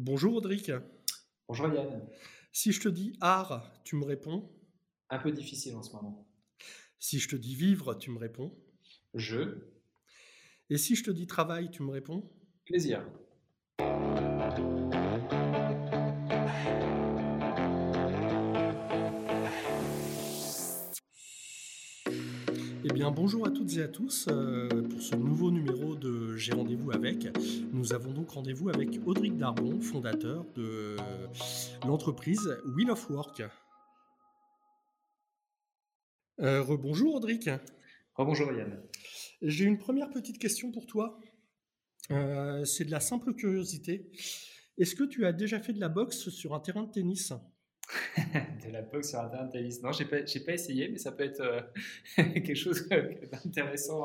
Bonjour Audric. Bonjour Yann. Si je te dis art, tu me réponds? Un peu difficile en ce moment. Si je te dis vivre, tu me réponds? Je. Et si je te dis travail, tu me réponds? Plaisir. Eh bien, bonjour à toutes et à tous euh, pour ce nouveau numéro de J'ai rendez-vous avec. Nous avons donc rendez-vous avec Audric Darbon, fondateur de l'entreprise Wheel of Work. Euh, rebonjour Audric. Rebonjour Yann. J'ai une première petite question pour toi. Euh, c'est de la simple curiosité. Est-ce que tu as déjà fait de la boxe sur un terrain de tennis? de la boxe sur de tennis. Non, j'ai pas, pas essayé, mais ça peut être euh, quelque chose d'intéressant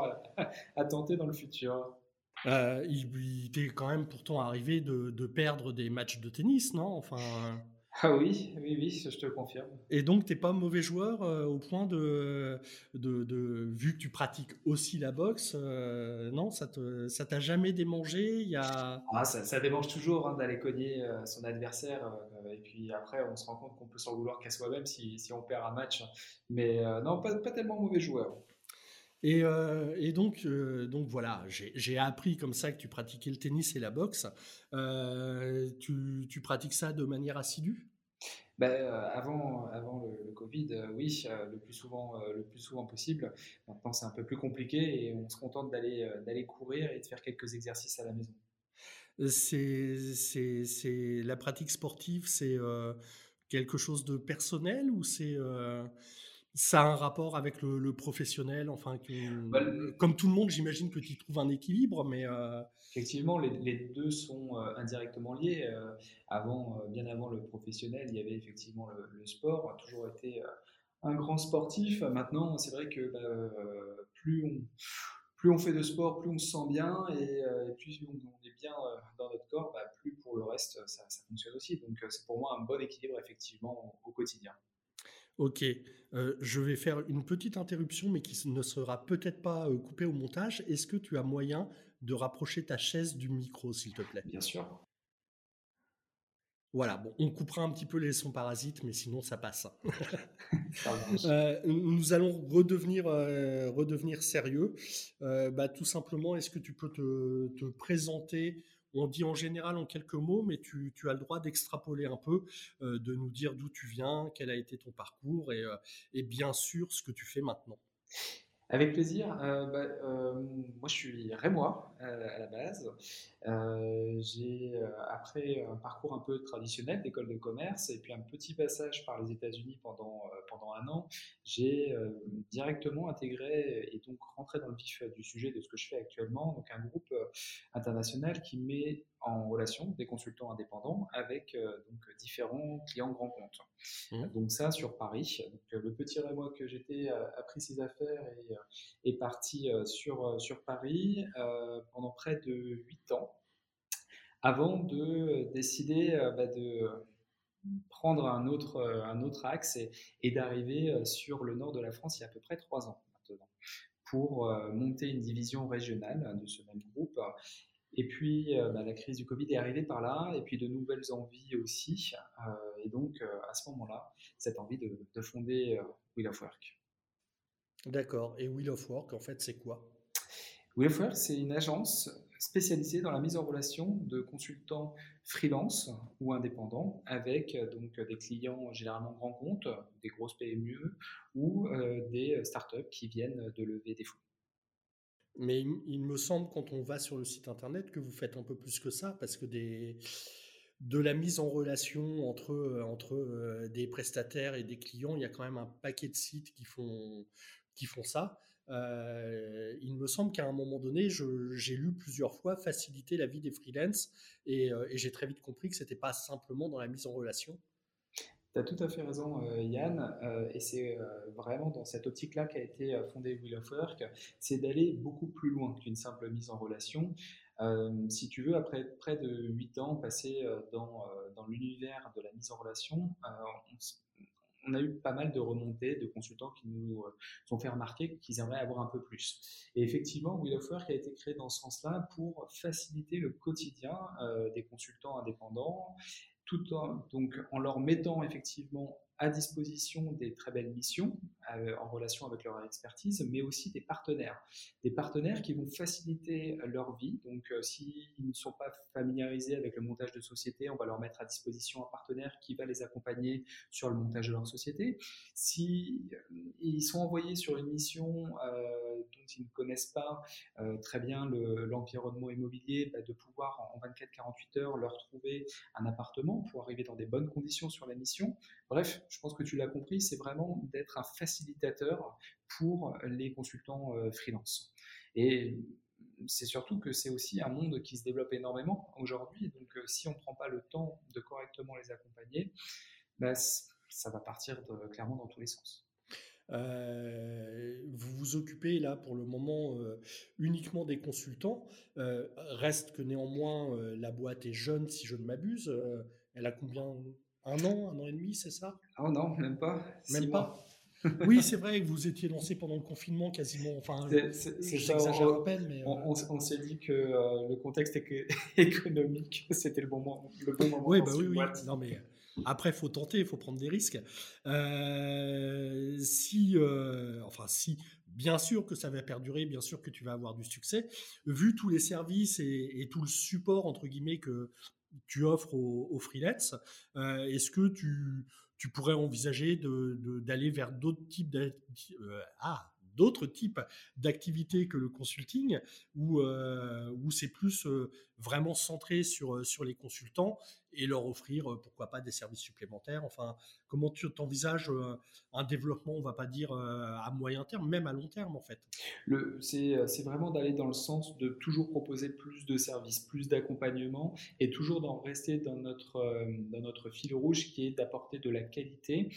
à, tenter dans le futur. Euh, il, était quand même pourtant arrivé de, de, perdre des matchs de tennis, non? Enfin. Ah oui, oui, oui, je te confirme. Et donc, tu n'es pas mauvais joueur euh, au point de, de, vu que tu pratiques aussi la boxe, euh, non, ça ne ça t'a jamais démangé y a... ah, ça, ça, démange toujours hein, d'aller cogner euh, son adversaire. et puis après, on se rend compte qu'on peut s'en vouloir qu'à soi-même si, si, on perd un match. Mais non, pas, pas tellement mauvais joueur. Et, et, donc, donc voilà, j'ai appris comme ça que tu pratiquais le tennis et la boxe. Tu, tu, pratiques ça de manière assidue? Ben, avant, avant le, Covid, oui, le, plus souvent, le plus souvent possible. Maintenant, c'est un peu plus compliqué et on se contente d'aller d'aller courir et de faire quelques exercices à la maison. C'est la pratique sportive, c'est quelque chose de personnel ou c'est ça a un rapport avec le, professionnel, enfin, bah, comme tout le monde, j'imagine que tu trouves un équilibre, mais euh, effectivement, les, deux sont euh, indirectement liés. Euh, avant, bien avant le professionnel, il y avait effectivement le, sport, a toujours été un grand sportif. Maintenant, c'est vrai que bah, plus on plus on fait de sport, plus on se sent bien et, plus on, est bien dans notre corps, bah, plus pour le reste ça, ça fonctionne aussi. Donc c'est pour moi un bon équilibre effectivement au quotidien. Ok, euh, je vais faire une petite interruption, mais qui ne sera peut-être pas euh, coupée au montage. Est-ce que tu as moyen de rapprocher ta chaise du micro, s'il te plaît? Bien sûr. Voilà, bon, on coupera un petit peu les sons parasites, mais sinon ça passe. euh, nous allons redevenir, redevenir sérieux. Bah, tout simplement, est-ce que tu peux te, te présenter on dit en général en quelques mots, mais tu, as le droit d'extrapoler un peu, euh, de nous dire d'où tu viens, quel a été ton parcours et, euh, et bien sûr ce que tu fais maintenant. Avec plaisir. Euh, bah, euh, moi, je suis rémois euh, à la base. j'ai, après un parcours un peu traditionnel d'école de commerce et puis un petit passage par les États-Unis pendant, pendant un an, j'ai directement intégré et donc rentré dans le vif du sujet de ce que je fais actuellement, donc un groupe international qui met en relation des consultants indépendants avec donc différents clients grands comptes. Mmh. Donc ça sur Paris. Donc, le petit rémois que j'étais a pris ses affaires et est parti euh, sur, euh, sur Paris euh, pendant près de 8 ans avant de décider bah, de prendre un autre, un autre axe et, d'arriver sur le nord de la France il y a à peu près 3 ans maintenant pour monter une division régionale de ce même groupe. Et puis, bah, la crise du Covid est arrivée par là, et puis de nouvelles envies aussi. et donc, à ce moment-là, cette envie de, de fonder Wheel of Work. D'accord. Et Wheel of Work, en fait, c'est quoi? Wheel of Work, c'est une agence spécialisée dans la mise en relation de consultants freelance ou indépendants avec euh, donc des clients généralement grands comptes, des grosses PME ou euh, des startups qui viennent de lever des fonds. Mais il me semble, quand on va sur le site internet, que vous faites un peu plus que ça, parce que des, de la mise en relation entre, euh, entre des prestataires et des clients, il y a quand même un paquet de sites qui font, qui font ça. Euh, il me semble qu'à un moment donné, j'ai lu plusieurs fois faciliter la vie des freelances et, euh, et j'ai très vite compris que c'était pas simplement dans la mise en relation. Tu as tout à fait raison, euh, Yann, et c'est vraiment dans cette optique-là qu'a été fondée Wheel of Work, c'est d'aller beaucoup plus loin qu'une simple mise en relation. si tu veux, après près de 8 ans passés dans, dans l'univers de la mise en relation, on, on a eu pas mal de remontées de consultants qui nous ont fait remarquer qu'ils aimeraient avoir un peu plus. Et effectivement, Wheel of Work a été créé dans ce sens-là pour faciliter le quotidien des consultants indépendants tout en, donc, en leur mettant effectivement à disposition des très belles missions euh, en relation avec leur expertise, mais aussi des partenaires. Des partenaires qui vont faciliter leur vie. Donc, euh, s'ils ne sont pas familiarisés avec le montage de société, on va leur mettre à disposition un partenaire qui va les accompagner sur le montage de leur société. Si euh, ils sont envoyés sur une mission dont ils ne connaissent pas très bien l'environnement immobilier, bah, de pouvoir en 24-48 heures leur trouver un appartement pour arriver dans des bonnes conditions sur la mission. Bref, je pense que tu l'as compris, c'est vraiment d'être un facilitateur pour les consultants euh, freelance. Et c'est surtout que c'est aussi un monde qui se développe énormément aujourd'hui. Donc, euh, si on ne prend pas le temps de correctement les accompagner, bah, ça va partir clairement dans tous les sens. Euh, vous vous occupez là pour le moment uniquement des consultants. reste que néanmoins la boîte est jeune si je ne m'abuse. elle a combien un an, un an et demi, c'est ça? Oh non, même pas. Même pas? oui, c'est vrai que vous étiez lancé pendant le confinement quasiment. Enfin, c'est ça. On, à peine, mais, on, on, s'est dit que euh, le contexte économique, c'était le bon moment. Le bon moment oui, bah oui, oui. Non, mais après, il faut tenter, il faut prendre des risques. Euh, si, euh, enfin, si, bien sûr que ça va perdurer, bien sûr que tu vas avoir du succès. Vu tous les services et, et tout le support entre guillemets que tu offres aux, freelance. Euh, est-ce que tu, tu, pourrais envisager d'aller vers d'autres types de, euh, ah, d'autres types d'activités que le consulting, où, euh, où c'est plus euh, vraiment centré sur, euh, sur les consultants et leur offrir, pourquoi pas, des services supplémentaires. Enfin, comment tu t'envisages un développement, on va pas dire à moyen terme, même à long terme, en fait? C'est vraiment d'aller dans le sens de toujours proposer plus de services, plus d'accompagnement et toujours d'en rester dans notre, dans notre fil rouge qui est d'apporter de la qualité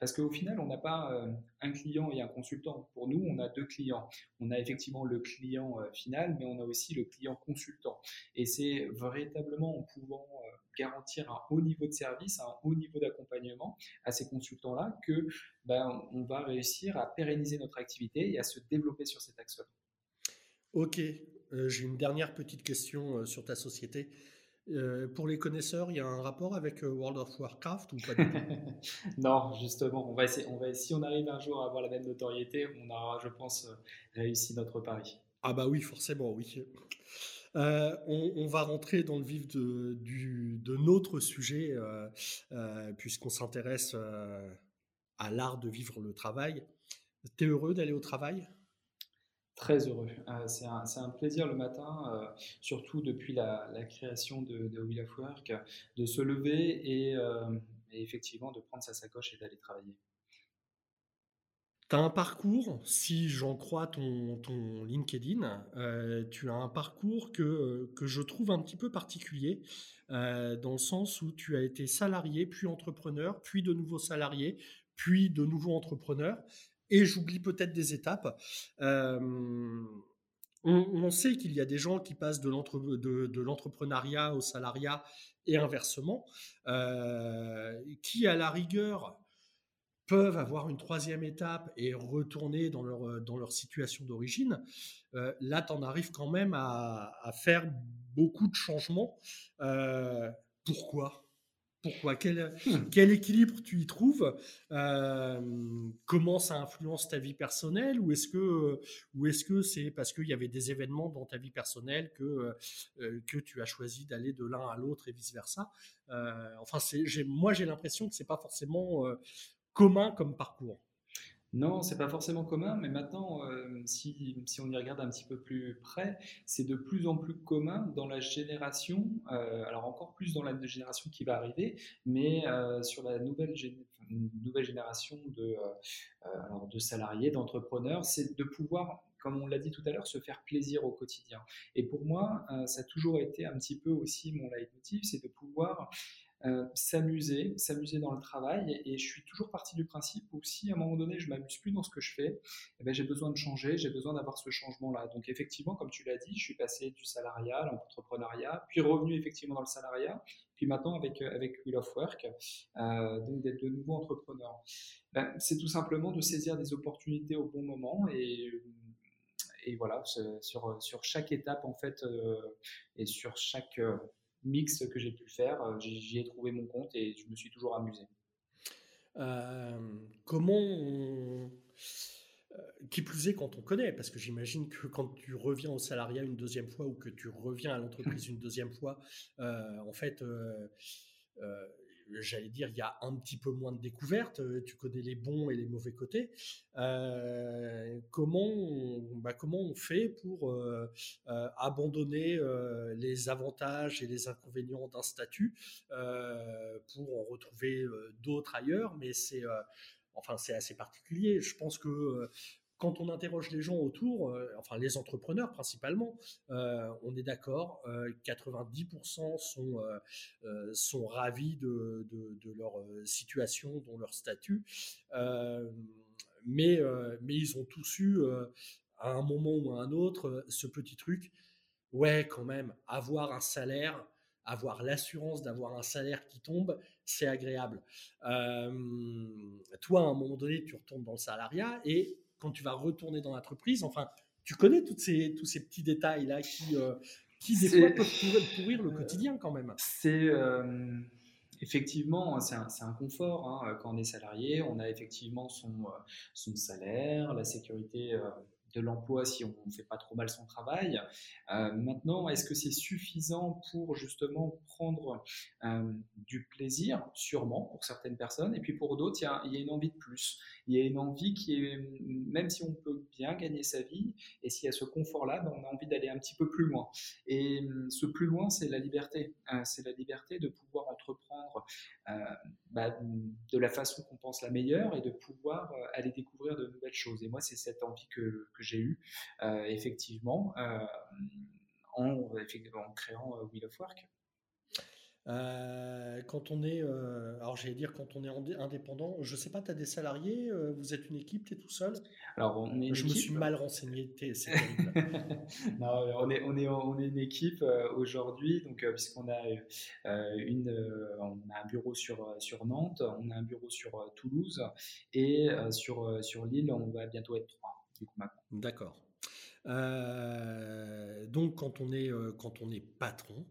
parce qu'au final, on n'a pas euh, un client et un consultant. Pour nous, on a deux clients. On a effectivement le client euh, final, mais on a aussi le client consultant. Et c'est véritablement en pouvant euh, garantir un haut niveau de service, un haut niveau d'accompagnement à ces consultants-là que ben, on va réussir à pérenniser notre activité et à se développer sur cet axe-là. Ok, j'ai une dernière petite question sur ta société. Euh, pour les connaisseurs, il y a un rapport avec euh, World of Warcraft ou pas Non, justement, on va essayer, on va, si on arrive un jour à avoir la même notoriété, on aura, je pense, euh, réussi notre pari. Ah bah oui, forcément, oui. on, va rentrer dans le vif de, du, de notre sujet, puisqu'on s'intéresse à l'art de vivre le travail. T'es heureux d'aller au travail? Très heureux. Euh, c'est un, plaisir le matin, euh, surtout depuis la, création de, de, of Work, de se lever euh, et, effectivement de prendre sa sacoche et d'aller travailler. Tu as un parcours, si j'en crois ton, ton LinkedIn, tu as un parcours que, que je trouve un petit peu particulier, dans le sens où tu as été salarié, puis entrepreneur, puis de nouveau salarié, puis de nouveau entrepreneur et j'oublie peut-être des étapes. On, sait qu'il y a des gens qui passent de l'entrepreneuriat au salariat et inversement, qui à la rigueur peuvent avoir une troisième étape et retourner dans leur, situation d'origine. Là, tu en arrives quand même à, faire beaucoup de changements. pourquoi? Pourquoi? Hmm. quel, équilibre tu y trouves? Euh, Comment ça influence ta vie personnelle? Ou est-ce que ou est-ce que c'est parce qu'il y avait des événements dans ta vie personnelle que euh, que tu as choisi d'aller de l'un à l'autre et vice versa euh, Enfin, moi j'ai l'impression que c'est pas forcément commun comme parcours. Non, c'est pas forcément commun, mais maintenant, euh, si, on y regarde un petit peu plus près, c'est de plus en plus commun dans la génération, euh, alors encore plus dans la génération qui va arriver, mais euh, sur la nouvelle, génération de, de salariés, d'entrepreneurs, c'est de pouvoir comme on l'a dit tout à l'heure, se faire plaisir au quotidien. Et pour moi, ça a toujours été un petit peu aussi mon leitmotiv, c'est de pouvoir euh, s'amuser, s'amuser dans le travail. Et, je suis toujours parti du principe où si à un moment donné je m'amuse plus dans ce que je fais, eh ben, j'ai besoin de changer, j'ai besoin d'avoir ce changement-là. Donc effectivement, comme tu l'as dit, je suis passé du salariat à l'entrepreneuriat, puis revenu effectivement dans le salariat, puis maintenant avec, euh, avec Wheel of Work, euh, donc d'être de nouveau entrepreneur. Ben, c'est tout simplement de saisir des opportunités au bon moment et et voilà, sur, sur chaque étape en fait et sur chaque mix que j'ai pu faire, euh, j'y ai trouvé mon compte et je me suis toujours amusé. Euh, comment euh, Qui plus est quand on connaît, parce que j'imagine que quand tu reviens au salariat une deuxième fois ou que tu reviens à l'entreprise une deuxième fois, en fait, j'allais dire, il y a un petit peu moins de découvertes, euh, tu connais les bons et les mauvais côtés. Euh, comment, on, bah, comment on fait pour euh, abandonner les avantages et les inconvénients d'un statut pour en retrouver d'autres ailleurs? Mais c'est enfin c'est assez particulier. Je pense que quand on interroge les gens autour, euh, enfin les entrepreneurs principalement, euh, on est d'accord, 90% euh, sont, sont ravis de, leur situation, de leur statut, mais, mais ils ont tous eu à un moment ou à un autre ce petit truc, ouais quand même, avoir un salaire, avoir l'assurance d'avoir un salaire qui tombe, c'est agréable. toi, à un moment donné, tu retournes dans le salariat et quand tu vas retourner dans l'entreprise. Enfin, tu connais toutes ces, tous ces petits détails-là qui, euh, qui des fois peuvent pourrir, le quotidien quand même. C'est euh, effectivement, c'est un, un, confort. Hein, quand on est salarié, on a effectivement son, euh, son salaire, la sécurité de l'emploi si on ne fait pas trop mal son travail. Euh, maintenant, est-ce que c'est suffisant pour justement prendre euh, du plaisir? Sûrement pour certaines personnes. Et puis pour d'autres, il y, a une envie de plus. Il y a une envie qui est, même si on peut bien gagner sa vie, et s'il y a ce confort-là, ben, on a envie d'aller un petit peu plus loin. Et ce plus loin, c'est la liberté. Euh, c'est la liberté de pouvoir entreprendre bah, de la façon qu'on pense la meilleure et de pouvoir aller découvrir de nouvelles choses. Et moi, c'est cette envie que j'ai eue, effectivement, en, en, créant Wheel of Work. Euh, quand on est, euh, alors j'allais dire quand on est indépendant, je sais pas, tu as des salariés, euh, vous êtes une équipe, tu es tout seul? Alors on est Je me suis mal renseigné, c'est Non, on est, on est, on est une équipe aujourd'hui, donc puisqu'on a une, on a un bureau sur sur Nantes, on a un bureau sur Toulouse et sur sur l'île, on va bientôt être trois. D'accord. donc quand on est quand on est patron,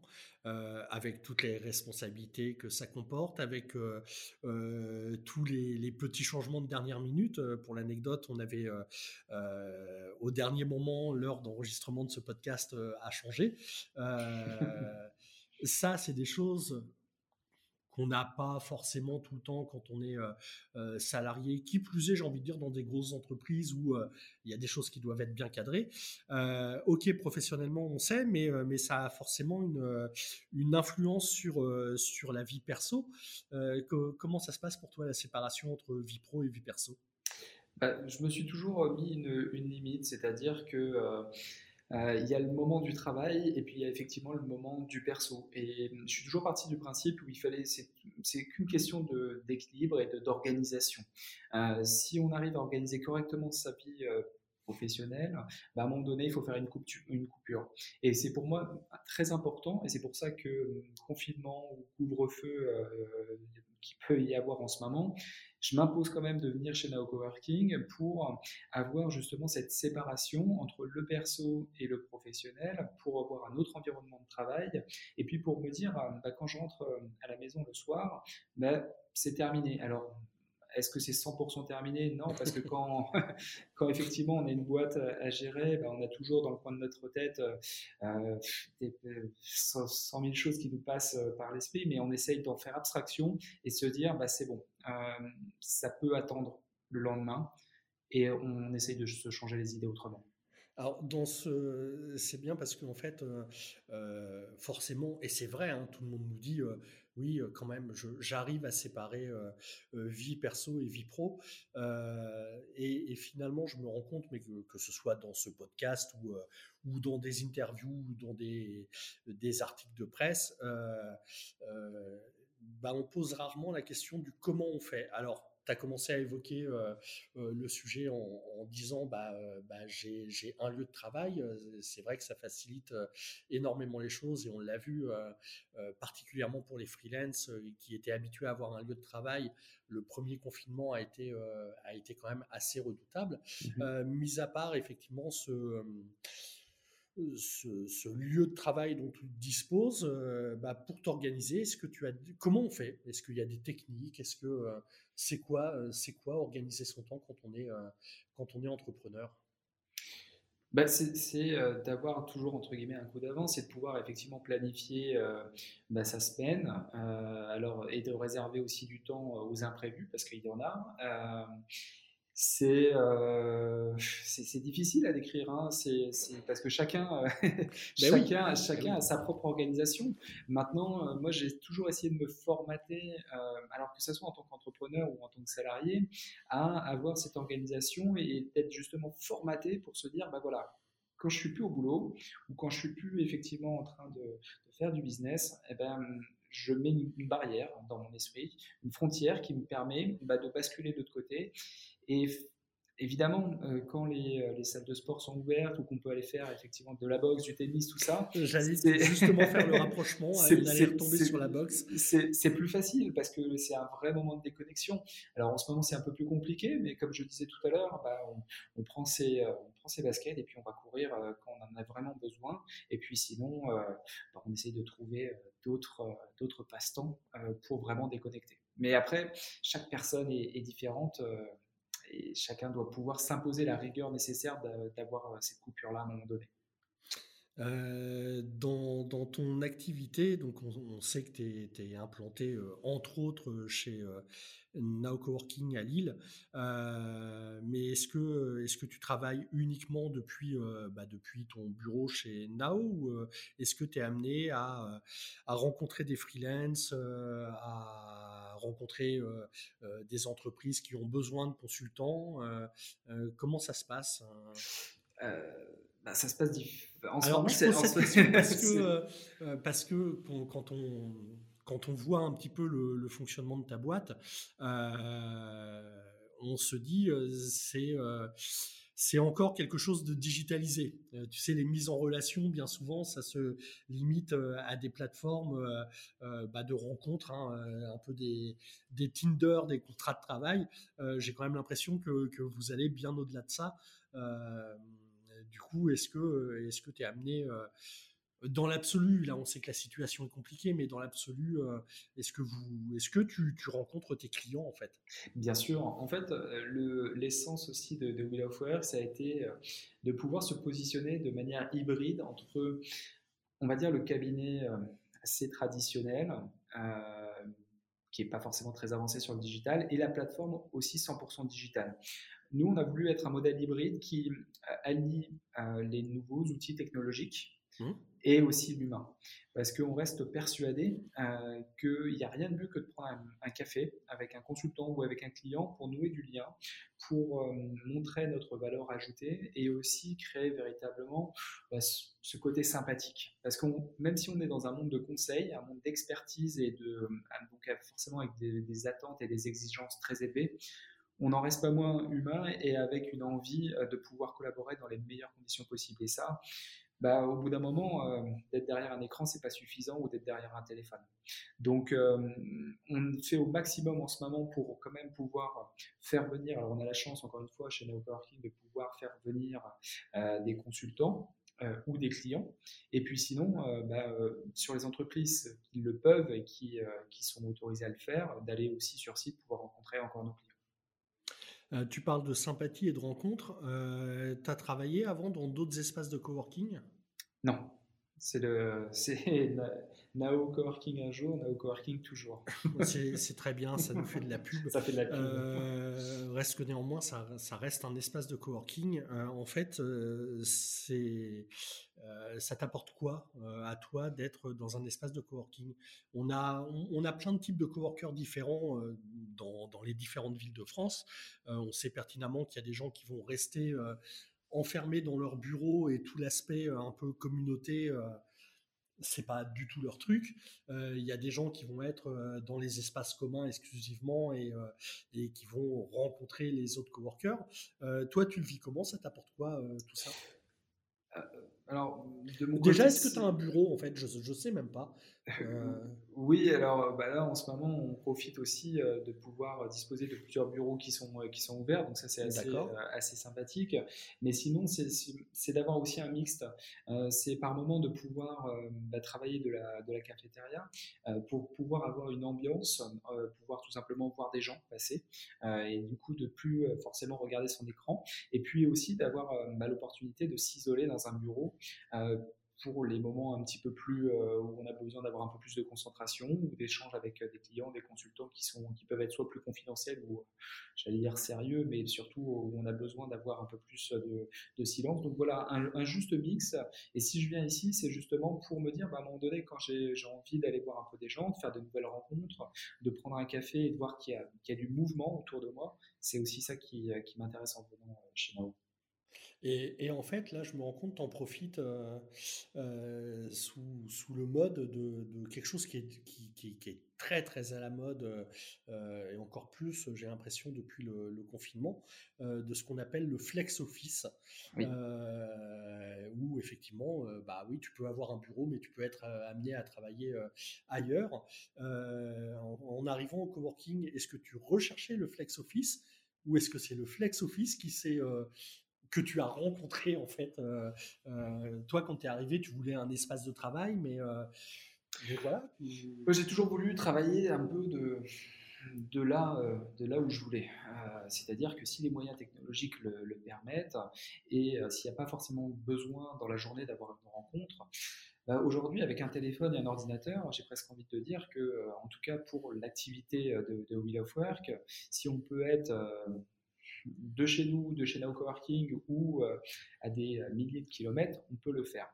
euh, avec toutes les responsabilités que ça comporte, avec euh, euh, tous les, petits changements de dernière minute. Pour l'anecdote, on avait au dernier moment, l'heure d'enregistrement de ce podcast a changé. ça, c'est des choses qu'on n'a pas forcément tout le temps quand on est euh, euh, salarié. Qui plus est, j'ai envie de dire, dans des grosses entreprises où euh, il y a des choses qui doivent être bien cadrées. ok, professionnellement, on sait, mais, mais ça a forcément une, influence sur, sur la vie perso. comment ça se passe pour toi, la séparation entre vie pro et vie perso? Bah, Je me suis toujours mis une, limite, c'est-à-dire que il y a le moment du travail et puis il y a effectivement le moment du perso. Et je suis toujours parti du principe où il fallait, c'est qu'une question d'équilibre et d'organisation. Euh, si on arrive à organiser correctement sa vie euh, professionnelle, bah, à un moment donné, il faut faire une, une coupure. Et c'est pour moi très important, et c'est pour ça que confinement ou couvre-feu qui peut y avoir en ce moment, je m'impose quand même de venir chez Nao Coworking pour avoir justement cette séparation entre le perso et le professionnel, pour avoir un autre environnement de travail, et puis pour me dire, bah, quand je rentre euh, à la maison le soir, bah, c'est terminé. Alors, est-ce que c'est 100% terminé? Non, parce que quand, quand effectivement on a une boîte à gérer, ben on a toujours dans le coin de notre tête euh, 100 000 euh, choses qui nous passent euh, par l'esprit, mais on essaye d'en faire abstraction et se dire bah, c'est bon, euh, ça peut attendre le lendemain et on essaye de se changer les idées autrement. Alors, dans ce, c'est bien parce qu'en fait, forcément, et c'est vrai, hein, tout le monde nous dit, oui, quand même, j'arrive à séparer vie perso et vie pro. Et, finalement, je me rends compte, mais que, ce soit dans ce podcast ou, ou dans des interviews ou dans des, des articles de presse, bah, on pose rarement la question du comment on fait. Alors, tu as commencé à évoquer euh, euh, le sujet en, disant bah, euh, bah j'ai un lieu de travail. C'est vrai que ça facilite énormément les choses et on l'a vu particulièrement pour les freelances qui étaient habitués à avoir un lieu de travail. Le premier confinement a été, a été quand même assez redoutable. Mmh mis à part effectivement ce ce, lieu de travail dont tu disposes euh, bah, pour t'organiser Est-ce que tu as comment on fait? Est-ce qu'il y a des techniques? Est-ce que euh, c'est quoi euh, c'est quoi organiser son temps quand on est quand on est entrepreneur? Bah, c'est d'avoir toujours entre guillemets un coup d'avance et de pouvoir effectivement planifier bah, sa semaine alors et de réserver aussi du temps aux imprévus parce qu'il y en a euh, c'est c'est difficile à décrire, hein. c'est parce que chacun, euh, ben chacun, chacun a sa propre organisation. Maintenant, euh, moi, j'ai toujours essayé de me formater, alors que ce soit en tant qu'entrepreneur ou en tant que salarié, à avoir cette organisation et d'être justement formaté pour se dire, bah voilà, quand je suis plus au boulot ou quand je suis plus effectivement en train de, faire du business, eh ben, je mets une, barrière dans mon esprit, une frontière qui me permet bah, de basculer de l'autre côté et évidemment, euh, quand les, euh, les, salles de sport sont ouvertes ou qu'on peut aller faire effectivement de la boxe, du tennis, tout ça. J'allais justement faire le rapprochement, aller retomber sur la boxe. C'est plus facile parce que c'est un vrai moment de déconnexion. Alors en ce moment, c'est un peu plus compliqué, mais comme je disais tout à l'heure, bah, on, prend ses, euh, on prend ses baskets et puis on va courir quand on en a vraiment besoin. Et puis sinon, bah, on essaye de trouver d'autres passe-temps pour vraiment déconnecter. Mais après, chaque personne est, est différente et chacun doit pouvoir s'imposer la rigueur nécessaire d'avoir euh, cette coupure-là à un moment donné. Euh, dans, ton activité, donc on, sait que tu es, implanté euh, entre autres chez Now Coworking à Lille, mais est-ce que, tu travailles uniquement depuis, bah, ton bureau chez Now ou est-ce que tu es amené à, à, rencontrer des freelances, à rencontrer euh, euh, des entreprises qui ont besoin de consultants. Euh, comment ça se passe bah, ça se passe en cette question parce que, parce que quand on, quand on voit un petit peu le, fonctionnement de ta boîte, on se dit c'est c'est encore quelque chose de digitalisé. Euh, tu sais, les mises en relation, bien souvent, ça se limite euh, à des plateformes euh, bah, de rencontres, hein, un peu des, Tinder, des contrats de travail. J'ai quand même l'impression que, que, vous allez bien au-delà de ça. du coup, est-ce que est-ce que tu es amené dans l'absolu, là, on sait que la situation est compliquée, mais dans l'absolu, euh, est-ce que vous, est-ce que tu, rencontres tes clients en fait? Bien sûr. En fait, euh, l'essence aussi de, de Wheel of ça a été euh, de pouvoir se positionner de manière hybride entre, on va dire, le cabinet assez traditionnel, qui n'est pas forcément très avancé sur le digital, et la plateforme aussi 100% digitale. Nous, on a voulu être un modèle hybride qui allie les nouveaux outils technologiques Mmh. Et aussi l'humain. Parce qu'on reste persuadé euh, qu'il n'y a rien de mieux que de prendre un, café avec un consultant ou avec un client pour nouer du lien, pour euh, montrer notre valeur ajoutée et aussi créer véritablement bah, ce côté sympathique. Parce que même si on est dans un monde de conseils, un monde d'expertise et de, euh, donc forcément avec des, des attentes et des exigences très élevées, on n'en reste pas moins humain et avec une envie de pouvoir collaborer dans les meilleures conditions possibles. Et ça, bah, au bout d'un moment, euh, d'être derrière un écran, c'est pas suffisant ou d'être derrière un téléphone. Donc, euh, on fait au maximum en ce moment pour quand même pouvoir faire venir. Alors, on a la chance, encore une fois, chez Neo de pouvoir faire venir euh, des consultants ou des clients. Et puis, sinon, bah, sur les entreprises qui le peuvent et qui, sont autorisées à le faire, d'aller aussi sur site pour rencontrer encore nos clients. Tu parles de sympathie et de rencontre. tu as travaillé avant dans d'autres espaces de coworking? Non, c'est le Nao Coworking un jour, Nao Coworking toujours. c'est très bien, ça nous fait de la pub. Ça fait de la pub. Euh, reste que néanmoins, ça, reste un espace de coworking. Euh, en fait, euh, c'est ça t'apporte quoi à toi d'être dans un espace de coworking? On a, on, a plein de types de coworkers différents dans, dans, les différentes villes de France. on sait pertinemment qu'il y a des gens qui vont rester enfermés dans leur bureau et tout l'aspect euh, un peu communauté euh, c'est pas du tout leur truc. Il y a des gens qui vont être dans les espaces communs exclusivement et, et qui vont rencontrer les autres coworkers. toi, tu le vis comment? Ça t'apporte quoi tout ça? Alors, Déjà, est-ce que tu as un bureau en fait? Je ne sais même pas. Euh, oui, alors bah là en ce moment on profite aussi euh, de pouvoir disposer de plusieurs bureaux qui sont, euh, qui sont ouverts, donc ça c'est assez, assez, sympathique. Mais sinon c'est d'avoir aussi un mixte. c'est par moment de pouvoir bah, travailler de la, de la cafétéria pour pouvoir avoir une ambiance, pouvoir tout simplement voir des gens passer et du coup de plus forcément regarder son écran. Et puis aussi d'avoir bah, l'opportunité de s'isoler dans un bureau pour les moments un petit peu plus euh, où on a besoin d'avoir un peu plus de concentration ou d'échanges avec euh, des clients, des consultants qui, sont, qui peuvent être soit plus confidentiels ou, j'allais dire, sérieux, mais surtout où on a besoin d'avoir un peu plus de, silence. Donc voilà, un, juste mix. Et si je viens ici, c'est justement pour me dire, bah, à un moment donné, quand j'ai envie d'aller voir un peu des gens, de faire de nouvelles rencontres, de prendre un café et de voir qu'il y, a du mouvement autour de moi, c'est aussi ça qui, qui m'intéresse en venant chez moi. Et, en fait, là, je me rends compte, tu en profites euh, euh, sous, sous, le mode de, de, quelque chose qui est, qui, qui, est, très, très à la mode, euh, et encore plus, j'ai l'impression, depuis le, confinement, de ce qu'on appelle le flex office, où effectivement, bah oui, tu peux avoir un bureau, mais tu peux être amené à travailler ailleurs. En, en, arrivant au coworking, est-ce que tu recherchais le flex office ou est-ce que c'est le flex office qui s'est que tu as rencontré en fait. Euh, euh, toi, quand tu es arrivé, tu voulais un espace de travail, mais, euh, voilà. J'ai toujours voulu travailler un peu de, là, de là où je voulais. C'est-à-dire que si les moyens technologiques le, permettent et s'il n'y a pas forcément besoin dans la journée d'avoir une rencontre, Aujourd'hui, avec un téléphone et un ordinateur, j'ai presque envie de te dire que, en tout cas pour l'activité de, de Wheel of Work, si on peut être de chez nous, de chez Now Coworking ou euh, à des euh, milliers de kilomètres, on peut le faire.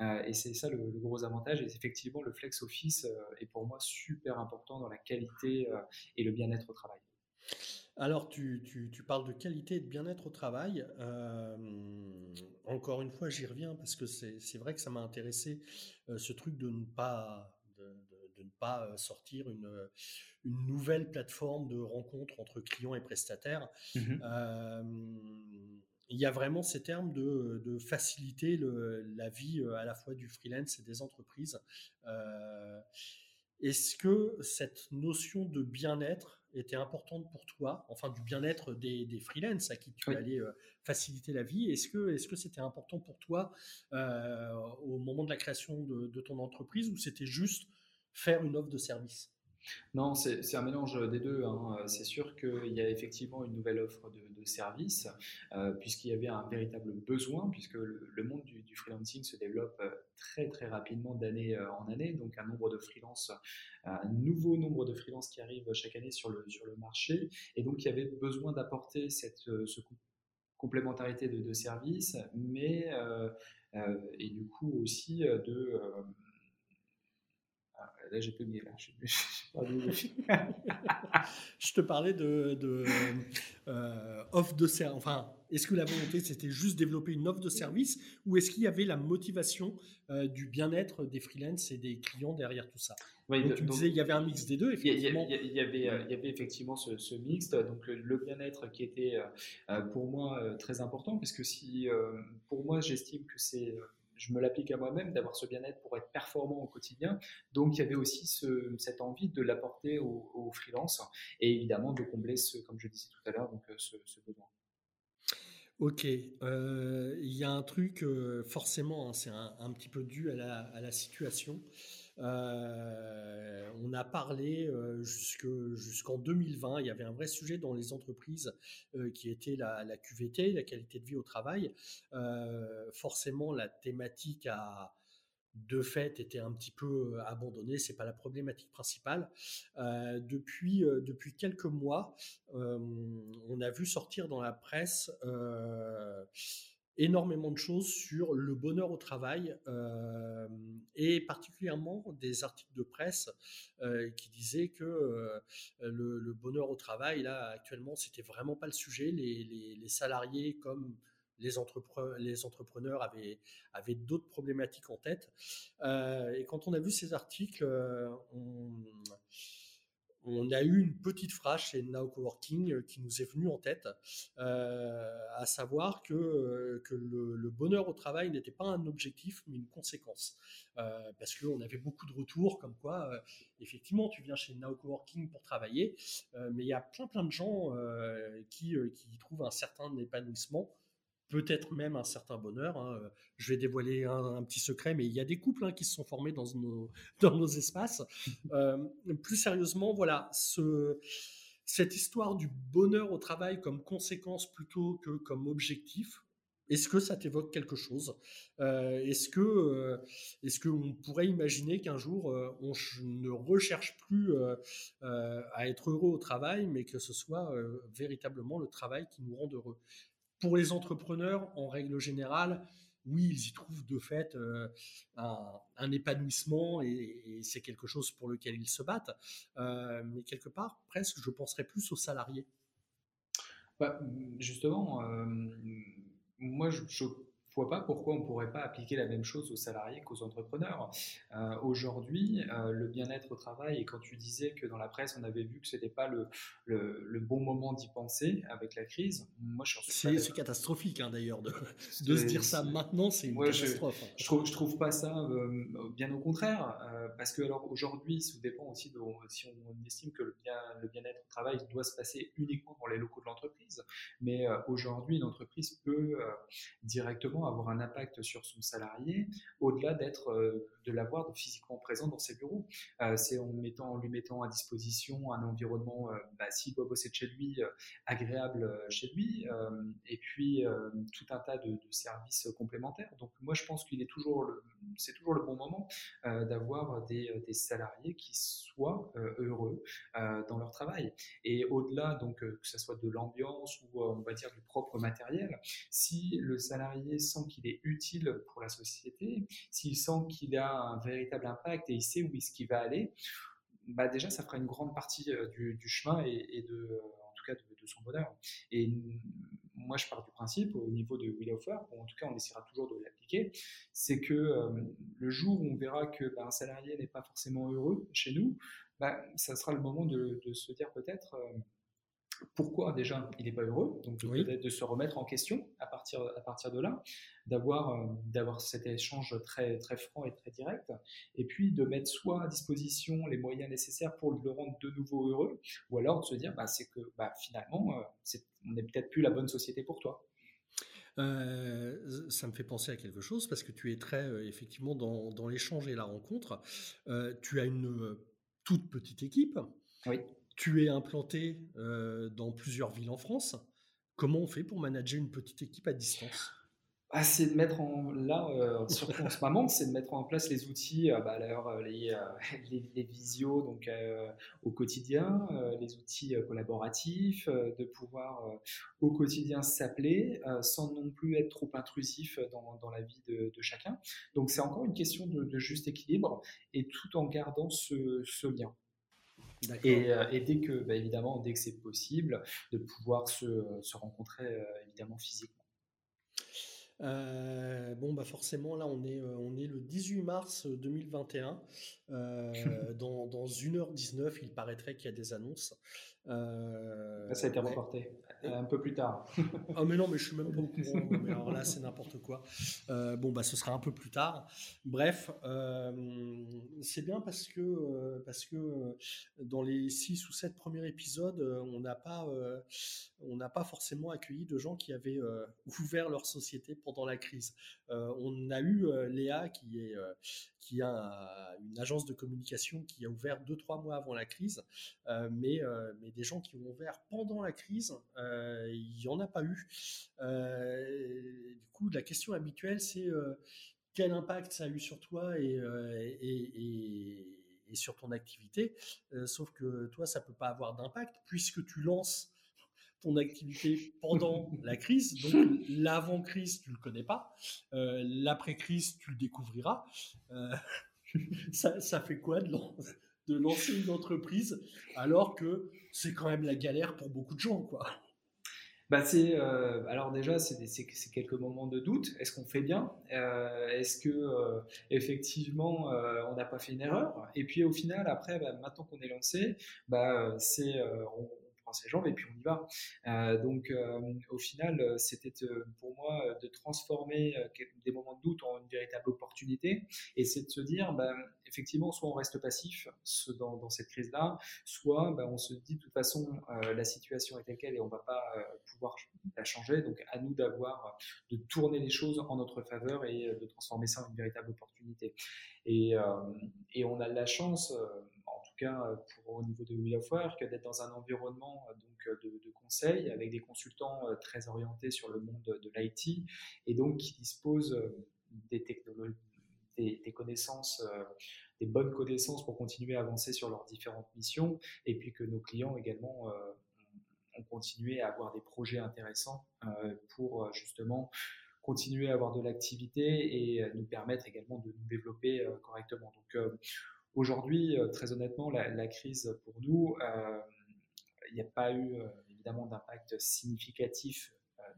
Euh, et c'est ça le, gros avantage. Et effectivement, le flex office est pour moi super important dans la qualité et le bien-être au travail. Alors, tu, parles de qualité et de bien-être au travail. encore une fois, j'y reviens parce que c'est vrai que ça m'a intéressé ce truc de ne pas, pas sortir une une nouvelle plateforme de rencontre entre clients et prestataires. Mmh euh, il y a vraiment ces termes de, faciliter la vie euh, à la fois du freelance et des entreprises. Euh, est-ce que cette notion de bien-être était importante pour toi, enfin du bien-être des, des freelances à qui tu allais faciliter la vie Est-ce que est-ce que c'était important pour toi au moment de la création de, de ton entreprise ou c'était juste faire une offre de service non, c'est un mélange des deux. Hein. C'est sûr qu'il y a effectivement une nouvelle offre de, services, euh, puisqu'il y avait un véritable besoin, puisque le, monde du, freelancing se développe euh, très très rapidement d'année euh, en année, donc un nombre de freelance, un nouveau nombre de freelance qui arrivent chaque année sur le, sur le marché, et donc il y avait besoin d'apporter ce complémentarité de, services, mais et du coup aussi de là, j'ai là. Je, te parlais de, de euh, offre de service. Enfin, est-ce que la volonté, c'était juste développer une offre de service ou est-ce qu'il y avait la motivation euh, du bien-être des freelances et des clients derrière tout ça? Donc, tu disais, il y avait un mix des deux, effectivement. Il y, avait, euh, il y avait effectivement ce, ce mixte, donc le, bien-être qui était pour moi très important, parce que si, pour moi, j'estime que c'est je me l'applique à moi-même, d'avoir ce bien-être pour être performant au quotidien. Donc, il y avait aussi cette envie de l'apporter aux, freelances et évidemment de combler, ce, comme je disais tout à l'heure, donc euh, ce, besoin. Ok, euh, il y a un truc, euh, forcément, hein, c'est un, petit peu dû à la situation. Euh, on a parlé euh, jusqu'en 2020, il y avait un vrai sujet dans les entreprises euh, qui était la, QVT, la qualité de vie au travail. forcément, la thématique a de fait été un petit peu abandonnée, c'est pas la problématique principale. depuis, depuis quelques mois, on a vu sortir dans la presse énormément de choses sur le bonheur au travail euh, et particulièrement des articles de presse euh, qui disaient que euh, le, bonheur au travail, là, actuellement, c'était vraiment pas le sujet. Les, les, salariés, comme les, entrepreneurs avaient, avaient d'autres problématiques en tête. et quand on a vu ces articles, on, on a eu une petite phrase chez Now Coworking euh, qui nous est venue en tête, euh, à savoir que, euh, que le, bonheur au travail n'était pas un objectif, mais une conséquence. parce qu'on avait beaucoup de retours comme quoi, effectivement, tu viens chez Now Coworking pour travailler, mais il y a plein plein de gens qui, qui trouvent un certain épanouissement peut-être même un certain bonheur. Hein. Je vais dévoiler un, petit secret, mais il y a des couples hein, qui se sont formés dans nos, dans nos espaces. Euh, plus sérieusement, voilà, ce, cette histoire du bonheur au travail comme conséquence plutôt que comme objectif, est-ce que ça t'évoque quelque chose? Euh, Est-ce que euh, est-ce qu'on pourrait imaginer qu'un jour on ne recherche plus à être heureux au travail, mais que ce soit véritablement le travail qui nous rend heureux? Pour les entrepreneurs, en règle générale, oui, ils y trouvent de fait euh, un, épanouissement et, c'est quelque chose pour lequel ils se battent. Euh, mais quelque part, presque, je penserais plus aux salariés. Bah, justement, euh, moi, je, je vois pas pourquoi on ne pourrait pas appliquer la même chose aux salariés qu'aux entrepreneurs. Euh, aujourd'hui, euh, le bien-être au travail, et quand tu disais que dans la presse, on avait vu que ce n'était pas le, le, bon moment d'y penser avec la crise, moi je C'est catastrophique hein, d'ailleurs de, de se dire ça maintenant, c'est une catastrophe. Je, je, trouve, je trouve pas ça euh, bien au contraire, parce que alors aujourd'hui, ça dépend aussi de si on estime que le bien le bien-être au travail doit se passer uniquement dans les locaux de l'entreprise, mais aujourd'hui, une entreprise peut directement avoir un impact sur son salarié au-delà d'être euh, de l'avoir physiquement présent dans ses bureaux. Euh, c'est en, mettant, lui mettant à disposition un environnement, euh, bah, s'il doit bosser de chez lui, agréable chez lui, et puis tout un tas de, services complémentaires. Donc moi, je pense qu'il est toujours, c'est toujours le bon moment d'avoir des, salariés qui soient heureux dans leur travail. Et au-delà, donc que ce soit de l'ambiance ou on va dire du propre matériel, si le salarié sent qu'il est utile pour la société, s'il sent qu'il a un véritable impact et il sait où est-ce qu'il va aller, bah déjà, ça fera une grande partie euh, du, chemin et, de, euh, en tout cas, de, son bonheur. Et moi, je pars du principe, au niveau de Will of Work, en tout cas, on essaiera toujours de l'appliquer, c'est que euh, le jour où on verra que bah, un salarié n'est pas forcément heureux chez nous, bah, ça sera le moment de, se dire peut-être pourquoi déjà il n'est pas heureux, donc peut-être de se remettre en question à partir, à partir de là, d'avoir, euh, d'avoir cet échange très, très franc et très direct, et puis de mettre soit à disposition les moyens nécessaires pour le rendre de nouveau heureux, ou alors de se dire bah, c'est que bah, finalement euh, on n'est peut-être plus la bonne société pour toi. Euh, ça me fait penser à quelque chose parce que tu es très effectivement dans, dans l'échange et la rencontre. tu as une toute petite équipe. Oui. Tu es implanté euh, dans plusieurs villes en France. Comment on fait pour manager une petite équipe à distance? Ah, c'est de mettre en là euh, surtout en ce moment c'est de mettre en place les outils euh, bah, les, les, les, visios donc au quotidien les outils collaboratifs de pouvoir au quotidien s'appeler sans non plus être trop intrusif dans, dans la vie de, de, chacun donc c'est encore une question de, de, juste équilibre et tout en gardant ce, ce lien euh, et, dès que, bah, évidemment, dès que c'est possible, de pouvoir se, se rencontrer euh, évidemment physiquement. Euh, bon, bah forcément, là, on est, on est le 18 mars 2021. dans, dans 1h19, il paraîtrait qu'il y a des annonces. Ça a été reporté. Euh, un peu plus tard. ah mais non, mais je suis même pas au courant. mais alors là, c'est n'importe quoi. Euh, bon, bah ce sera un peu plus tard. Bref, euh, c'est bien parce que parce que dans les six ou sept premiers épisodes, on n'a pas on n'a pas forcément accueilli de gens qui avaient ouvert leur société pendant la crise. on a eu Léa qui est qui a une agence de communication qui a ouvert deux trois mois avant la crise, mais mais des gens qui ont ouvert pendant la crise euh, il n'y en a pas eu. Euh, du coup, la question habituelle, c'est euh, quel impact ça a eu sur toi et, et, sur ton activité? sauf que toi, ça peut pas avoir d'impact puisque tu lances ton activité pendant la crise. Donc l'avant-crise, tu le connais pas. L'après-crise, tu le découvriras. ça, ça, fait quoi de, de, lancer une entreprise alors que c'est quand même la galère pour beaucoup de gens, quoi? Bah c'est alors déjà c'est quelques moments de doute. Est-ce qu'on fait bien? Est-ce que effectivement on n'a pas fait une erreur? Et puis au final après bah, maintenant qu'on est lancé, bah c'est ses jambes et puis on y va. Euh, donc euh, au final, euh, c'était pour moi de transformer des moments de doute en une véritable opportunité et c'est de se dire, bah, effectivement, soit on reste passif dans, cette crise-là, soit bah, on se dit de toute façon la situation est telle qu'elle et on ne va pas pouvoir la changer. Donc à nous d'avoir, de tourner les choses en notre faveur et de transformer ça en une véritable opportunité. Et on a la chance, euh, pour, au niveau de Wheel of Work, d'être dans un environnement euh, donc, euh, de, conseil avec des consultants très orientés sur le monde de l'IT et donc qui disposent des, connaissances, des bonnes connaissances pour continuer à avancer sur leurs différentes missions et puis que nos clients également ont continué à avoir des projets intéressants pour justement continuer à avoir de l'activité et nous permettre également de nous développer correctement. Donc, Aujourd'hui, euh, très honnêtement, la, crise pour nous, euh, il n'y a pas eu euh, évidemment d'impact significatif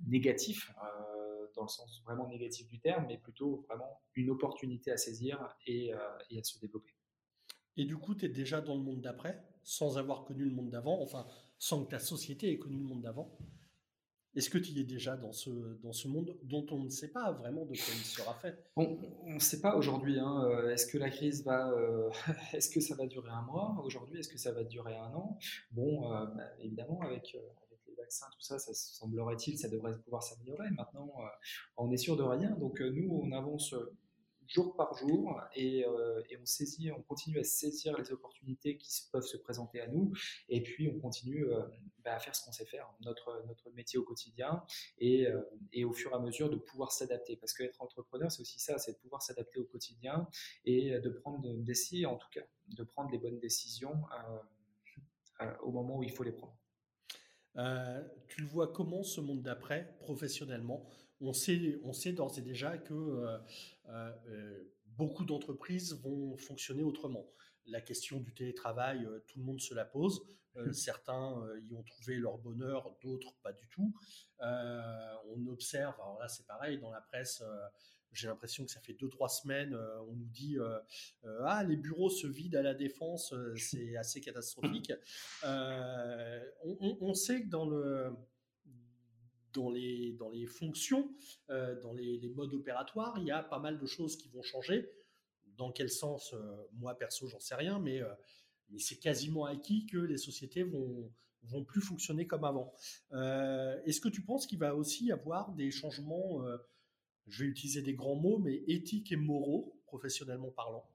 négatif, dans le sens vraiment négatif du terme, mais plutôt vraiment une opportunité à saisir et, et à se développer. Et du coup, tu es déjà dans le monde d'après, sans avoir connu le monde d'avant, enfin, sans que ta société ait connu le monde d'avant? Est-ce que tu y es déjà dans ce, dans ce monde dont on ne sait pas vraiment de quoi il sera fait? On ne sait pas aujourd'hui. Hein, euh, est-ce que la crise va. Euh, est-ce que ça va durer un mois Aujourd'hui, est-ce que ça va durer un an? Bon, euh, bah, évidemment, avec, les vaccins, tout ça, ça semblerait-il, ça devrait pouvoir s'améliorer. Maintenant, on est sûr de rien. Donc, nous, on avance jour par jour et, et, on saisit, on continue à saisir les opportunités qui peuvent se présenter à nous et puis on continue bah, à faire ce qu'on sait faire, notre, notre métier au quotidien, et, euh, et, au fur et à mesure de pouvoir s'adapter. Parce qu'être entrepreneur, c'est aussi ça, c'est de pouvoir s'adapter au quotidien et de prendre, d'essayer en tout cas, de prendre les bonnes décisions euh, euh, au moment où il faut les prendre. tu le vois comment ce monde d'après, professionnellement On sait, on sait d'ores et déjà que beaucoup d'entreprises vont fonctionner autrement. La question du télétravail, tout le monde se la pose. Euh, certains euh, y ont trouvé leur bonheur, d'autres pas du tout. Euh, on observe, alors là c'est pareil, dans la presse, j'ai l'impression que ça fait deux trois semaines, on nous dit ah les bureaux se vident à la défense, c'est assez catastrophique. On, sait que dans le dans les, fonctions, dans les, modes opératoires, il y a pas mal de choses qui vont changer. Dans quel sens, moi perso, j'en sais rien, mais mais c'est quasiment acquis que les sociétés vont plus fonctionner comme avant. Euh, est-ce que tu penses qu'il va aussi y avoir des changements, euh, je vais utiliser des grands mots, mais éthiques et moraux, professionnellement parlant?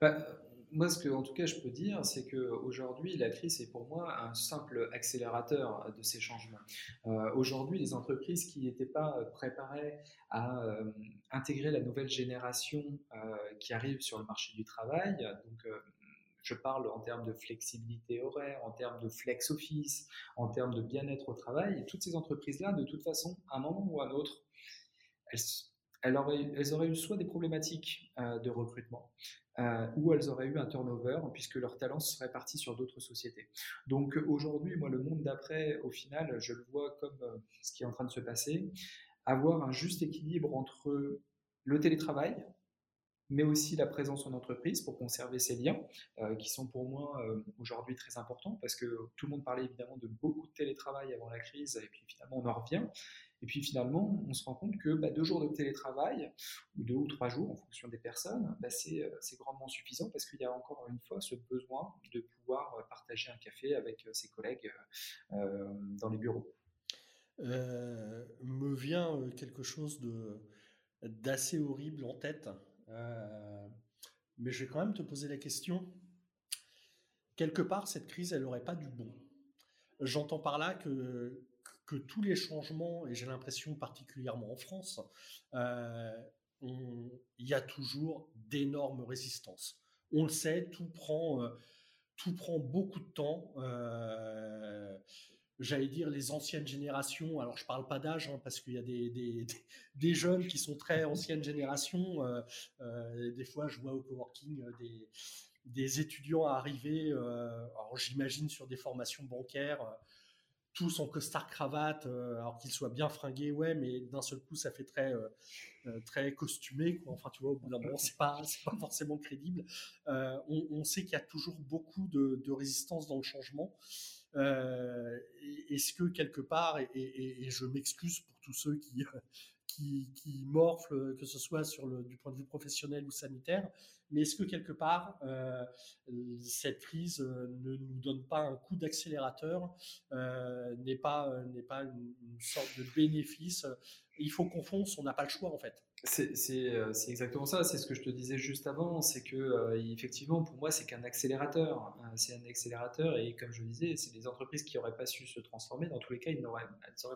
Bah, moi, ce que, en tout cas, je peux dire, c'est qu'aujourd'hui, la crise est pour moi un simple accélérateur de ces changements. Euh, aujourd'hui, les entreprises qui n'étaient pas préparées à euh, intégrer la nouvelle génération euh, qui arrive sur le marché du travail, donc je parle en termes de flexibilité horaire, en termes de flex office, en termes de bien-être au travail, toutes ces entreprises-là, de toute façon, à un moment ou à un autre, elles, elles, auraient, elles auraient eu soit des problématiques de recrutement, euh, où elles auraient eu un turnover puisque leur talent serait parti sur d'autres sociétés. Donc aujourd'hui, moi, le monde d'après, au final, je le vois comme euh, ce qui est en train de se passer, avoir un juste équilibre entre le télétravail, mais aussi la présence en entreprise pour conserver ces liens, euh, qui sont pour moi aujourd'hui très importants, parce que tout le monde parlait évidemment de beaucoup de télétravail avant la crise, et puis finalement on en revient. Et puis finalement, on se rend compte que bah, deux jours de télétravail, ou deux ou trois jours en fonction des personnes, bah, euh, c'est grandement suffisant parce qu'il y a encore une fois ce besoin de pouvoir euh, partager un café avec euh, ses collègues dans les bureaux. me vient quelque chose d'assez horrible en tête, mais je vais quand même te poser la question. Quelque part, cette crise, elle n'aurait pas du bon. J'entends par là que que tous les changements, et j'ai l'impression particulièrement en France, euh, il y a toujours d'énormes résistances. On le sait, tout prend, euh, tout prend beaucoup de temps. Euh, j'allais dire les anciennes générations, alors je parle pas d'âge, hein, parce qu'il y a des, jeunes qui sont très anciennes générations. des fois, je vois au coworking des, des étudiants arriver, alors j'imagine sur des formations bancaires tous en costard cravate, alors qu'ils soient bien fringués, ouais, mais d'un seul coup, ça fait très, très costumé. Quoi. Enfin, tu vois, au bout d'un moment, c'est pas, c'est pas forcément crédible. On, sait qu'il y a toujours beaucoup de résistance dans le changement. Est-ce que quelque part, et, je m'excuse pour tous ceux qui, qui, qui morflent, que ce soit sur le, du point de vue professionnel ou sanitaire. Mais est-ce que quelque part, euh, cette crise euh, ne nous donne pas un coup d'accélérateur, euh, n'est pas, pas une, sorte de bénéfice? Il faut qu'on fonce, on n'a pas le choix en fait. Euh, c'est exactement ça, c'est ce que je te disais juste avant, c'est que euh, effectivement pour moi c'est qu'un accélérateur, hein, c'est un accélérateur et comme je disais, c'est des entreprises qui n'auraient pas su se transformer, dans tous les cas elles n'auraient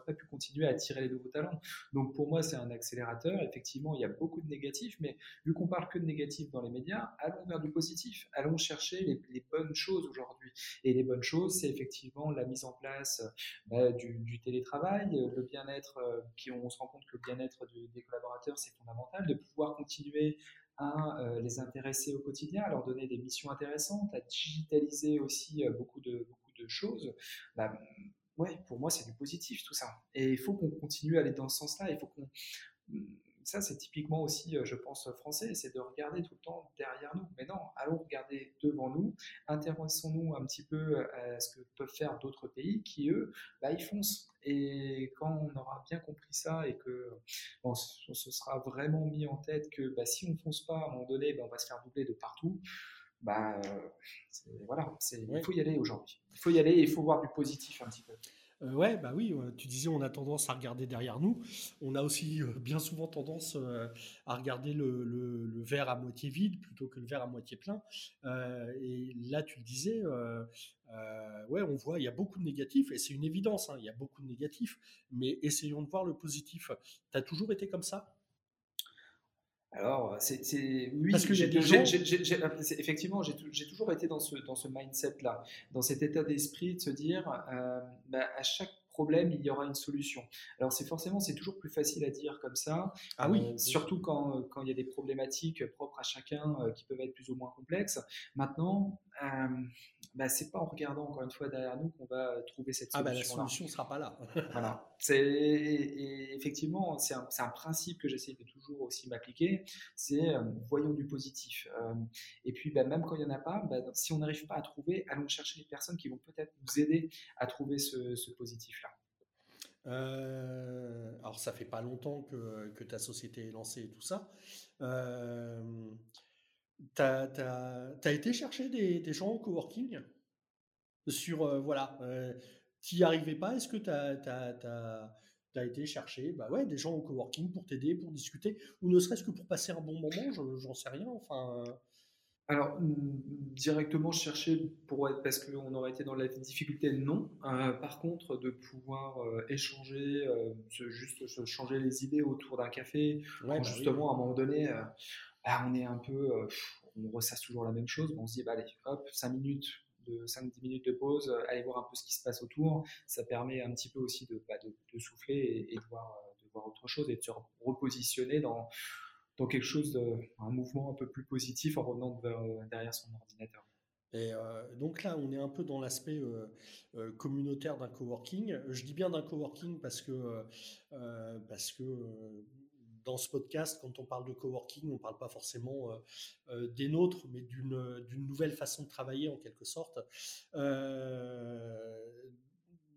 pas pu continuer à attirer les nouveaux talents. Donc pour moi c'est un accélérateur, effectivement il y a beaucoup de négatifs, mais vu qu'on parle que de négatifs dans les médias, allons vers du positif, allons chercher les, bonnes choses aujourd'hui. Et les bonnes choses c'est effectivement la mise en place bah, du, télétravail, le bien-être, qui euh, on se rend compte que le bien-être des collaborateurs c'est de pouvoir continuer à euh, les intéresser au quotidien, à leur donner des missions intéressantes, à digitaliser aussi euh, beaucoup, de, beaucoup de choses. Bah, ouais, pour moi, c'est du positif tout ça. Et il faut qu'on continue à aller dans ce sens-là. Il faut qu'on ça, c'est typiquement aussi, euh, je pense, français, c'est de regarder tout le temps derrière nous. Mais non, allons regarder devant nous, intéressons-nous un petit peu à ce que peuvent faire d'autres pays qui, eux, bah, ils foncent. Et quand on aura bien compris ça et que on se sera vraiment mis en tête que bah, si on ne fonce pas, à un moment donné, bah, on va se faire doubler de partout. Bah, voilà, il faut y aller aujourd'hui. Il faut y aller et il faut voir du positif un petit peu. Euh, ouais, bah oui, tu disais on a tendance à regarder derrière nous. On a aussi euh, bien souvent tendance euh, à regarder le, verre à moitié vide plutôt que le verre à moitié plein. et là, tu le disais, ouais, on voit, il y a beaucoup de négatifs, et c'est une évidence, hein, il y a beaucoup de négatifs, mais essayons de voir le positif. Tu as toujours été comme ça? Alors, c'est, oui, parce que j'ai, effectivement, j'ai, toujours été dans ce, dans ce mindset-là, dans cet état d'esprit de se dire, euh, bah, à chaque problème, il y aura une solution. Alors, c'est forcément, c'est toujours plus facile à dire comme ça, ah oui, euh, surtout quand, quand il y a des problématiques propres à chacun euh, qui peuvent être plus ou moins complexes. Maintenant, bah, c'est pas en regardant encore une fois derrière nous qu'on va trouver cette solution. Ah bah, la solution ne sera pas là. voilà. C'est, et, effectivement, c'est un, un, principe que j'essaie de toujours aussi m'appliquer. C'est euh, voyons du positif. Euh, et puis, bah, même quand il n'y en a pas, bah, si on n'arrive pas à trouver, allons chercher les personnes qui vont peut-être nous aider à trouver ce, ce positif-là. Euh, alors, ça fait pas longtemps que, que, ta société est lancée et tout ça. Euh, tu as, été chercher des, des, gens au coworking? Sur, euh, voilà, euh, tu n'y arrivais pas, est-ce que tu as, as, été chercher bah ouais, des gens au coworking pour t'aider, pour discuter, ou ne serait-ce que pour passer un bon moment, j'en sais rien, enfin... Euh. Alors, directement chercher pour être, parce qu'on aurait été dans la difficulté, non. par contre, de pouvoir échanger, juste se changer les idées autour d'un café, bah justement, à un moment donné, on est un peu, euh, on ressasse toujours la même chose, on se dit, bah, allez, hop, 5 minutes de 5-10 minutes de pause, euh, aller voir un peu ce qui se passe autour. Ça permet un petit peu aussi de, bah, de, souffler et, de, voir, euh, de voir autre chose et de se repositionner dans, dans quelque chose, un mouvement un peu plus positif en revenant derrière son ordinateur. Et donc là, on est un peu dans l'aspect communautaire d'un coworking. Je dis bien d'un coworking parce que, parce que dans ce podcast, quand on parle de coworking, on ne parle pas forcément euh, euh, des nôtres, mais d'une nouvelle façon de travailler en quelque sorte. Euh,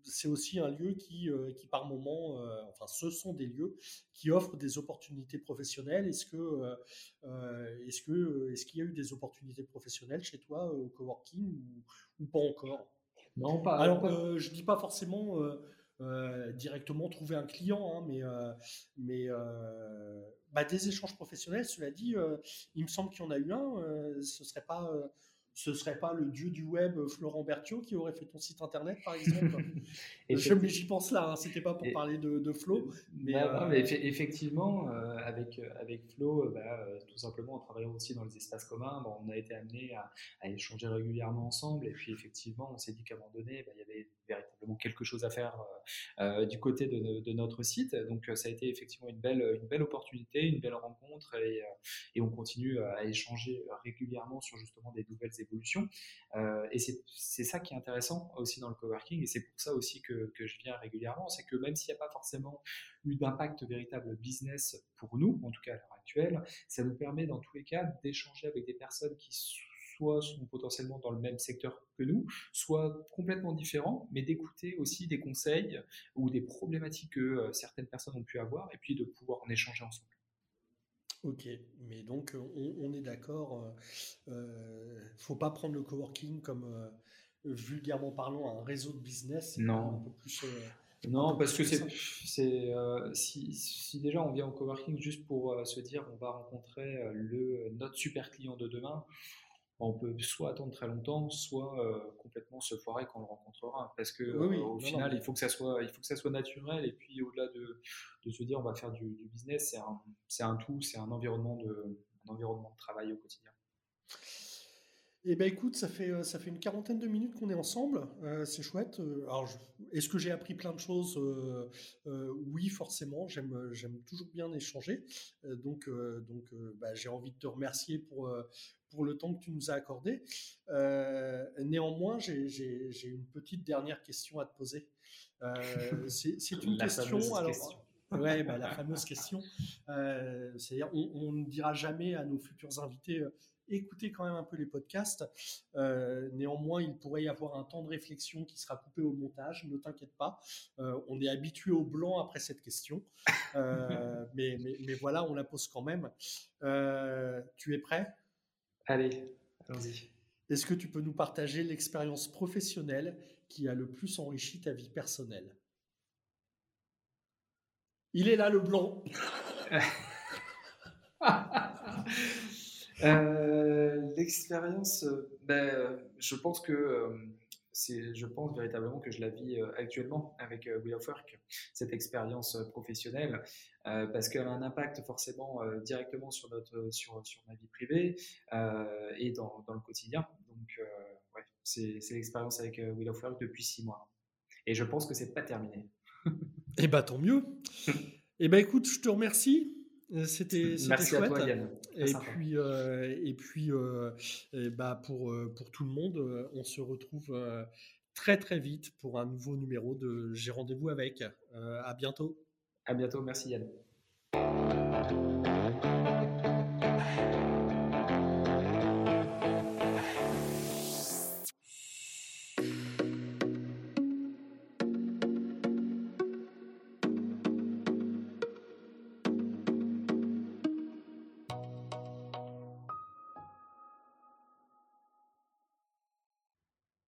c'est aussi un lieu qui, qui par moment, enfin, ce sont des lieux qui offrent des opportunités professionnelles. Est-ce que, est-ce que, est-ce qu'il y a eu des opportunités professionnelles chez toi au coworking ou, ou pas encore? Non, pas. Alors, je dis pas forcément euh, directement trouver un client, hein, mais, euh, mais euh, bah, des échanges professionnels, cela dit, il me semble qu'il y en a eu un, ce serait pas ce serait pas le dieu du web Florent Berthiaud qui aurait fait ton site internet par exemple et j'y pense là hein, c'était pas pour parler de, de Flo mais, mais effectivement avec avec Flo bah, tout simplement en travaillant aussi dans les espaces communs on a été amené à, échanger régulièrement ensemble et puis effectivement on s'est dit qu'à un moment donné bah, il y avait véritablement quelque chose à faire du côté de, notre site. Donc ça a été effectivement une belle, une belle opportunité, une belle rencontre et, on continue à échanger régulièrement sur justement des nouvelles évolutions. et c'est ça qui est intéressant aussi dans le coworking et c'est pour ça aussi que, que je viens régulièrement, c'est que même s'il n'y a pas forcément eu d'impact véritable business pour nous, en tout cas à l'heure actuelle, ça nous permet dans tous les cas d'échanger avec des personnes qui soit sont potentiellement dans le même secteur que nous, soit complètement différents, mais d'écouter aussi des conseils ou des problématiques que euh, certaines personnes ont pu avoir et puis de pouvoir en échanger ensemble. Ok, mais donc on, est d'accord, il euh, ne euh, faut pas prendre le coworking comme vulgairement parlant un réseau de business. Non. non, parce que c'est, si, si, déjà on vient au coworking juste pour se dire on va rencontrer le notre super client de demain, on peut soit attendre très longtemps, soit euh, complètement se foirer quand on le rencontrera. Parce que euh, au final, il faut que ça soit, il faut que ça soit naturel. Et puis au-delà de, de, se dire on va faire du, business, c'est un, un, tout, c'est un environnement de, un environnement de travail au quotidien. Eh ben écoute, ça fait, euh, ça fait une quarantaine de minutes qu'on est ensemble, euh, c'est chouette. Euh, alors, est-ce que j'ai appris plein de choses? Oui, forcément, j'aime, j'aime toujours bien échanger. donc, donc bah, j'ai envie de te remercier pour, pour le temps que tu nous as accordé. néanmoins, j'ai, une petite dernière question à te poser. c'est, une question. Alors, Ouais, bah, la fameuse question. c'est-à-dire, on, on, ne dira jamais à nos futurs invités écoutez quand même un peu les podcasts. Euh, néanmoins, il pourrait y avoir un temps de réflexion qui sera coupé au montage, ne t'inquiète pas. Euh, on est habitué au blanc après cette question. Euh, mais, mais, voilà, on la pose quand même. tu es prêt? Allez, allons-y. Est-ce que tu peux nous partager l'expérience professionnelle qui a le plus enrichi ta vie personnelle? Il est là le blanc. Euh, l'expérience, euh, ben, je pense que euh, je pense véritablement que je la vis actuellement avec Wheel of Work, cette expérience professionnelle, parce qu'elle a un impact forcément directement sur, notre, sur, sur ma vie privée et dans, dans, le quotidien. Donc, ouais, c'est, c'est l'expérience avec Wheel of Work depuis six mois. Et je pense que c'est pas terminé. Eh bah tant mieux. eh ben écoute, je te remercie. Euh, c'était Merci chouette. à toi, Yann. Et puis, euh, et puis euh, bah pour, pour tout le monde, on se retrouve très très vite pour un nouveau numéro de J'ai rendez-vous avec. à bientôt. À bientôt. Merci, Yann.